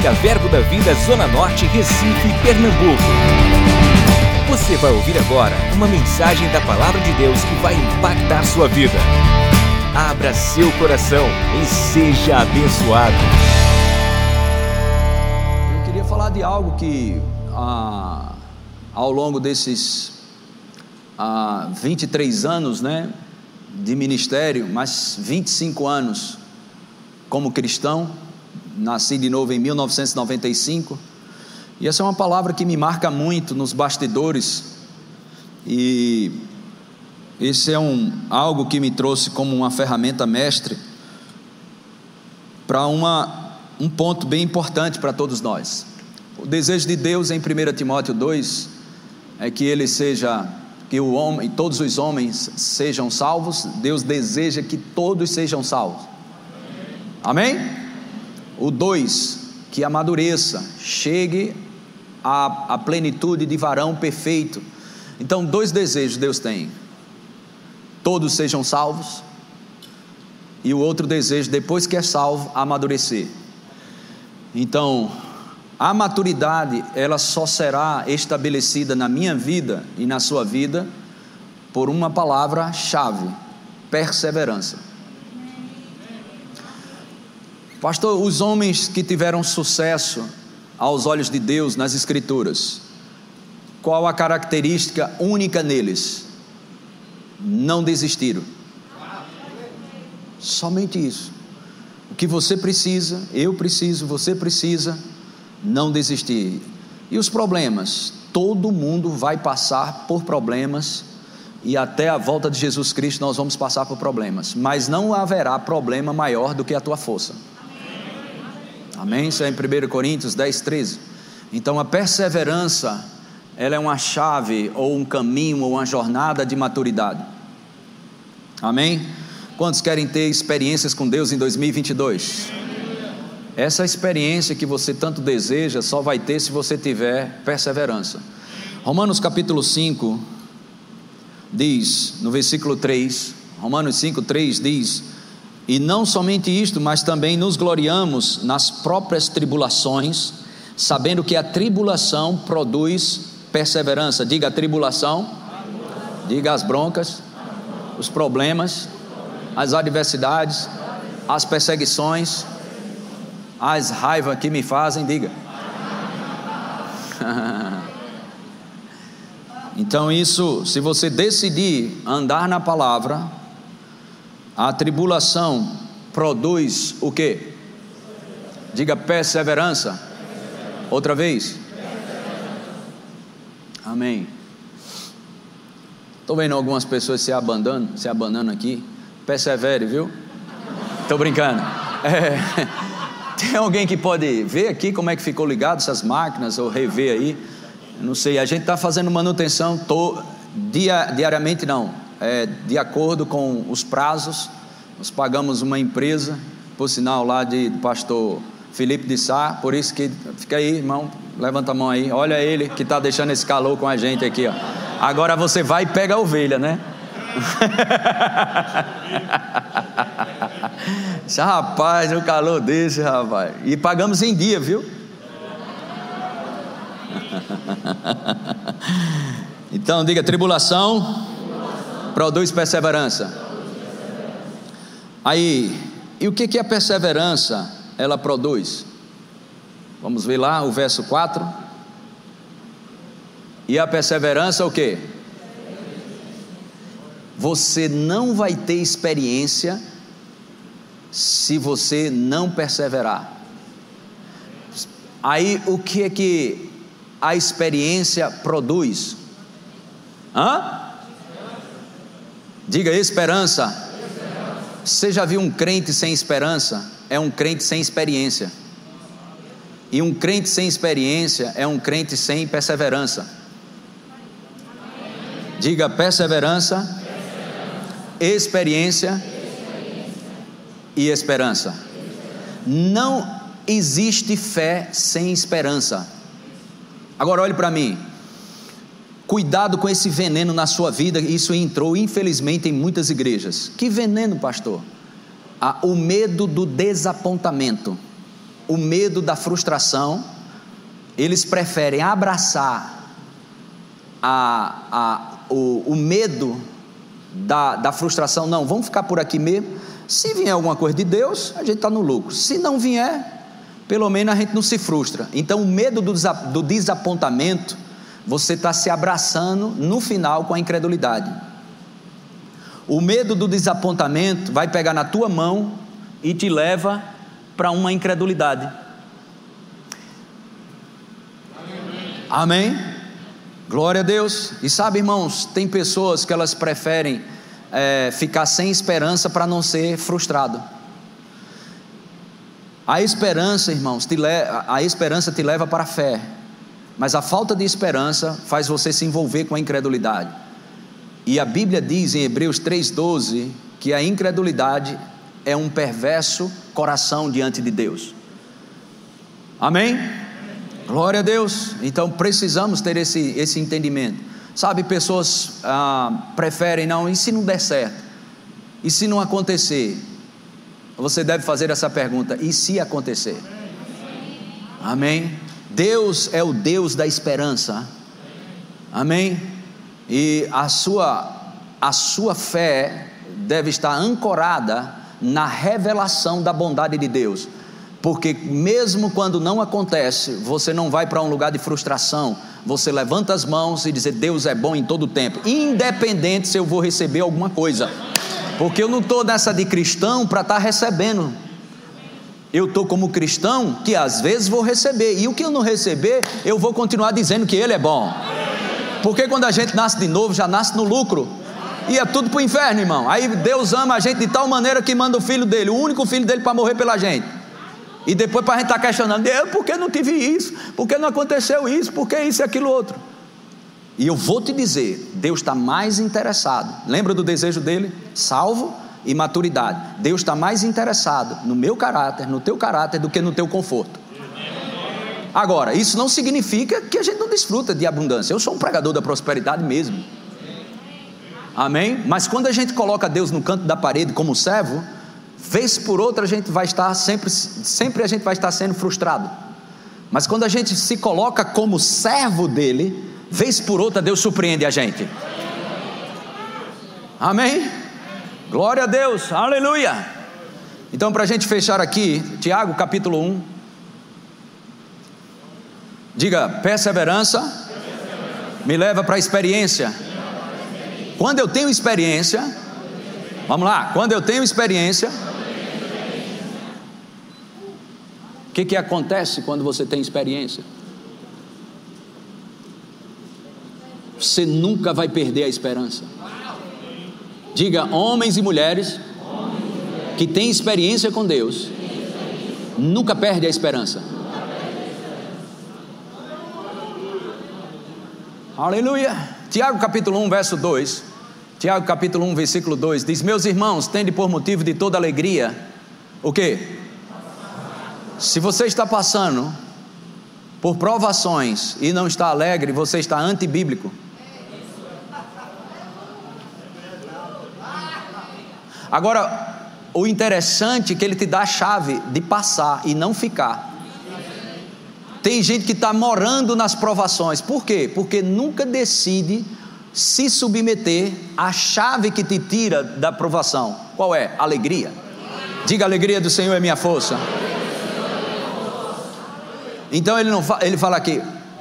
Música Verbo da Vida Zona Norte, Recife, Pernambuco. Você vai ouvir agora uma mensagem da Palavra de Deus que vai impactar sua vida. Abra seu coração e seja abençoado. Eu queria falar de algo que ah, ao longo desses ah, 23 anos né, de ministério, mas 25 anos como cristão, nasci de novo em 1995, e essa é uma palavra que me marca muito nos bastidores, e esse é um, algo que me trouxe como uma ferramenta mestre para um ponto bem importante para todos nós. O desejo de Deus em 1 Timóteo 2 é que ele seja que o homem, todos os homens sejam salvos. Deus deseja que todos sejam salvos. Amém? O 2, que amadureça, chegue à, à plenitude de varão perfeito. Então, dois desejos Deus tem: todos sejam salvos, e o outro desejo, depois que é salvo, amadurecer. Então, a maturidade, ela só será estabelecida na minha vida e na sua vida por uma palavra-chave: perseverança. Pastor, os homens que tiveram sucesso aos olhos de Deus nas Escrituras, qual a característica única neles? Não desistiram. Somente isso. O que você precisa, eu preciso, você precisa, não desistir. E os problemas? Todo mundo vai passar por problemas e até a volta de Jesus Cristo nós vamos passar por problemas, mas não haverá problema maior do que a tua força. Amém? Isso é em 1 Coríntios 10, 13. Então a perseverança, ela é uma chave, ou um caminho, ou uma jornada de maturidade. Amém? Quantos querem ter experiências com Deus em 2022? Essa experiência que você tanto deseja só vai ter se você tiver perseverança. Romanos capítulo 5 diz, no versículo 3, Romanos 5, 3 diz: e não somente isto, mas também nos gloriamos nas próprias tribulações, sabendo que a tribulação produz perseverança. Diga a tribulação, diga as broncas, os problemas, as adversidades, as perseguições, as raivas que me fazem, diga. então, isso, se você decidir andar na palavra, a tribulação produz o que? Diga perseverança. Outra vez. Amém. Estou vendo algumas pessoas se abandonando, se abandonando aqui. Persevere, viu? Estou brincando. É, tem alguém que pode ver aqui como é que ficou ligado essas máquinas ou rever aí? Não sei. A gente está fazendo manutenção to, dia, diariamente, não é, de acordo com os prazos. Nós pagamos uma empresa, por sinal lá de, pastor Felipe de Sá, por isso que fica aí, irmão, levanta a mão aí, olha ele que está deixando esse calor com a gente aqui, ó. Agora você vai e pega a ovelha, né? rapaz, o calor desse, rapaz. E pagamos em dia, viu? Então diga tribulação Produz perseverança. Aí, e o que, que a perseverança ela produz? Vamos ver lá o verso 4. E a perseverança o que? Você não vai ter experiência se você não perseverar. Aí o que é que a experiência produz? Hã? Diga esperança. Você já viu um crente sem esperança? É um crente sem experiência. E um crente sem experiência é um crente sem perseverança. Diga perseverança, experiência e esperança. Não existe fé sem esperança. Agora olhe para mim. Cuidado com esse veneno na sua vida, isso entrou infelizmente em muitas igrejas. Que veneno, pastor? Ah, o medo do desapontamento, o medo da frustração, eles preferem abraçar a, a, o, o medo da, da frustração, não, vamos ficar por aqui mesmo. Se vier alguma coisa de Deus, a gente está no lucro. Se não vier, pelo menos a gente não se frustra. Então, o medo do, do desapontamento, você está se abraçando no final com a incredulidade. O medo do desapontamento vai pegar na tua mão e te leva para uma incredulidade. Amém? Glória a Deus. E sabe, irmãos, tem pessoas que elas preferem é, ficar sem esperança para não ser frustrado. A esperança, irmãos, te a esperança te leva para a fé, mas a falta de esperança faz você se envolver com a incredulidade. E a Bíblia diz em Hebreus 3,12 que a incredulidade é um perverso coração diante de Deus. Amém? Glória a Deus. Então precisamos ter esse, esse entendimento. Sabe, pessoas ah, preferem, não, e se não der certo? E se não acontecer? Você deve fazer essa pergunta: e se acontecer? Amém? Deus é o Deus da esperança. Amém? E a sua, a sua fé deve estar ancorada na revelação da bondade de Deus. Porque mesmo quando não acontece, você não vai para um lugar de frustração, você levanta as mãos e diz: Deus é bom em todo o tempo, independente se eu vou receber alguma coisa. Porque eu não estou nessa de cristão para estar tá recebendo. Eu estou como cristão que às vezes vou receber, e o que eu não receber, eu vou continuar dizendo que Ele é bom. Porque quando a gente nasce de novo, já nasce no lucro. E é tudo para o inferno, irmão. Aí Deus ama a gente de tal maneira que manda o filho dele, o único filho dele para morrer pela gente. E depois para a gente estar tá questionando, Deus, por que não tive isso? Por que não aconteceu isso? Por que isso e aquilo outro? E eu vou te dizer, Deus está mais interessado. Lembra do desejo dele? Salvo e maturidade. Deus está mais interessado no meu caráter, no teu caráter, do que no teu conforto. Agora, isso não significa que a gente não desfruta de abundância. Eu sou um pregador da prosperidade mesmo. Amém? Mas quando a gente coloca Deus no canto da parede como servo, vez por outra a gente vai estar sempre, sempre a gente vai estar sendo frustrado. Mas quando a gente se coloca como servo dele, vez por outra Deus surpreende a gente. Amém? Glória a Deus, aleluia. Então, para a gente fechar aqui, Tiago capítulo 1. Diga, perseverança, me leva para a experiência. Quando eu tenho experiência, vamos lá, quando eu tenho experiência, o que, que acontece quando você tem experiência? Você nunca vai perder a esperança. Diga, homens e mulheres que têm experiência com Deus, nunca perde a esperança. Aleluia. Tiago capítulo 1, verso 2. Tiago capítulo 1, versículo 2 diz: Meus irmãos, tende por motivo de toda alegria, o que? Se você está passando por provações e não está alegre, você está antibíblico. Agora, o interessante é que ele te dá a chave de passar e não ficar. Tem gente que está morando nas provações, por quê? Porque nunca decide se submeter à chave que te tira da provação. Qual é? Alegria. Diga: alegria do Senhor é minha força. Então ele não ele fala aqui,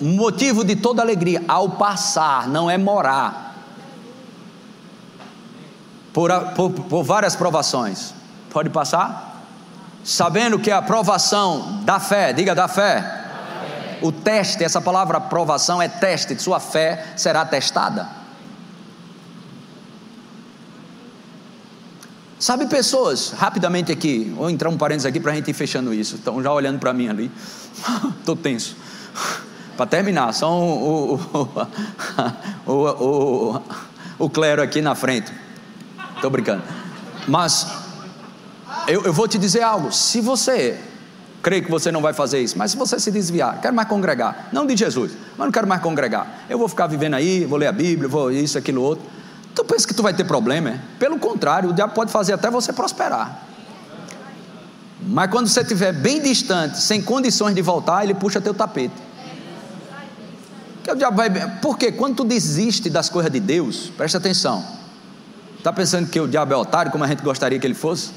motivo de toda alegria ao passar, não é morar. Por, por, por várias provações. Pode passar? Sabendo que a provação da fé, diga da fé, o teste, essa palavra aprovação é teste, sua fé será testada. Sabe pessoas, rapidamente aqui, vou entrar um parênteses aqui para a gente ir fechando isso. Estão já olhando para mim ali. Estou tenso. para terminar, só o, o, o, o clero aqui na frente. Estou brincando. Mas eu, eu vou te dizer algo. Se você creio que você não vai fazer isso, mas se você se desviar, quero mais congregar, não de Jesus, mas não quero mais congregar, eu vou ficar vivendo aí, vou ler a Bíblia, vou isso, aquilo, outro. Tu pensa que tu vai ter problema? É? Pelo contrário, o diabo pode fazer até você prosperar. Mas quando você estiver bem distante, sem condições de voltar, ele puxa teu tapete. Que o diabo vai. Porque quando tu desiste das coisas de Deus, presta atenção. Está pensando que o diabo é otário, como a gente gostaria que ele fosse?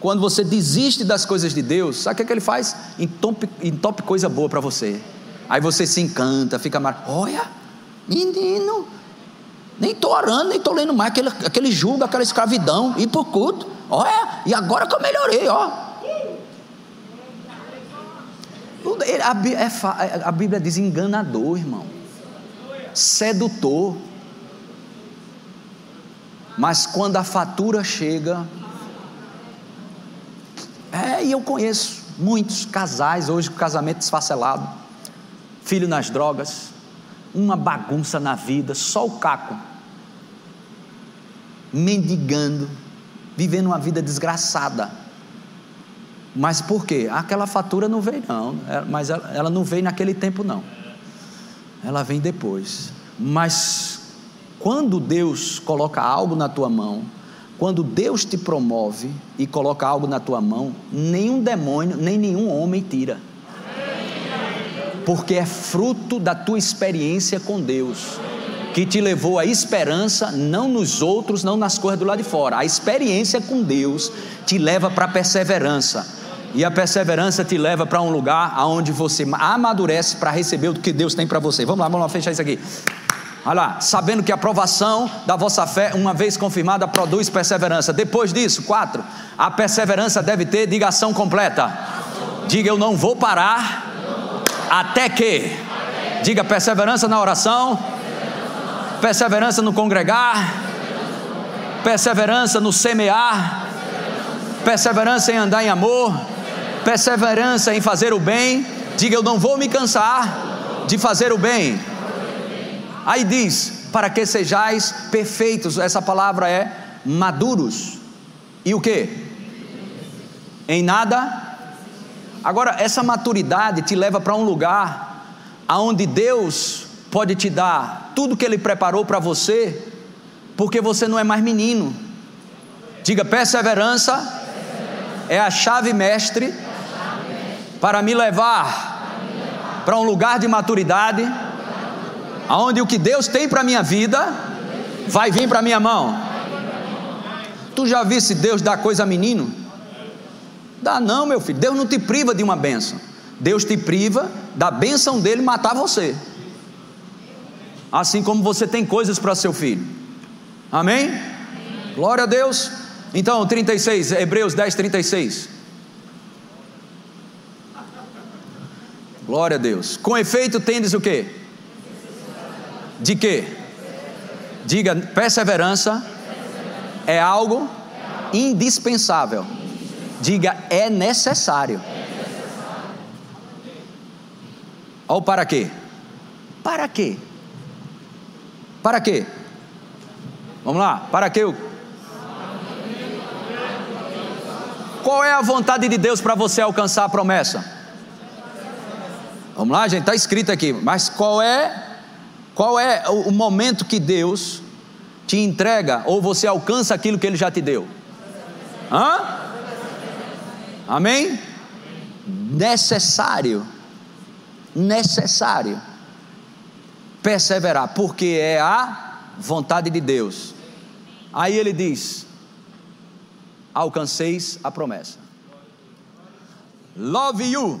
Quando você desiste das coisas de Deus, sabe o que, é que ele faz? Entope, entope coisa boa para você. Aí você se encanta, fica mar. Olha, menino, nem estou orando, nem estou lendo mais aquele, aquele julgo, aquela escravidão, ir para o culto. Olha, e agora que eu melhorei, ó. A Bíblia diz enganador, irmão. Sedutor. Mas quando a fatura chega, é, e eu conheço muitos casais hoje com casamento desfacelado, filho nas drogas, uma bagunça na vida, só o caco, mendigando, vivendo uma vida desgraçada. Mas por quê? Aquela fatura não veio, não, é, mas ela, não veio naquele tempo, não. Ela vem depois. Mas quando Deus coloca algo na tua mão, quando Deus te promove e coloca algo na tua mão, nenhum demônio, nem nenhum homem tira. Porque é fruto da tua experiência com Deus, que te levou à esperança, não nos outros, não nas coisas do lado de fora. A experiência com Deus te leva para a perseverança. E a perseverança te leva para um lugar onde você amadurece para receber o que Deus tem para você. Vamos lá, vamos lá fechar isso aqui. Olha lá, sabendo que a aprovação da vossa fé, uma vez confirmada, produz perseverança. Depois disso, quatro, a perseverança deve ter digação completa. Diga, eu não vou parar até que. Diga, perseverança na oração, perseverança no congregar, perseverança no semear, perseverança em andar em amor, perseverança em fazer o bem. Diga, eu não vou me cansar de fazer o bem Aí diz: para que sejais perfeitos, essa palavra é maduros. E o que? Em nada. Agora, essa maturidade te leva para um lugar aonde Deus pode te dar tudo que Ele preparou para você, porque você não é mais menino. Diga, perseverança é a chave mestre para me levar para um lugar de maturidade aonde o que Deus tem para minha vida vai vir para minha mão. Tu já viste Deus dar coisa a menino? Dá não, meu filho. Deus não te priva de uma benção. Deus te priva da benção dele matar você. Assim como você tem coisas para seu filho. Amém? Glória a Deus. Então, 36, Hebreus 10, 36. Glória a Deus. Com efeito, tendes o que? De quê? Diga, perseverança é algo indispensável. Diga, é necessário. Ou para quê? Para quê? Para quê? Vamos lá, para quê? Qual é a vontade de Deus para você alcançar a promessa? Vamos lá, gente, está escrito aqui, mas qual é qual é o momento que Deus te entrega ou você alcança aquilo que Ele já te deu? Hã? Amém? Necessário, necessário perseverar, porque é a vontade de Deus. Aí ele diz: alcanceis a promessa. Love you.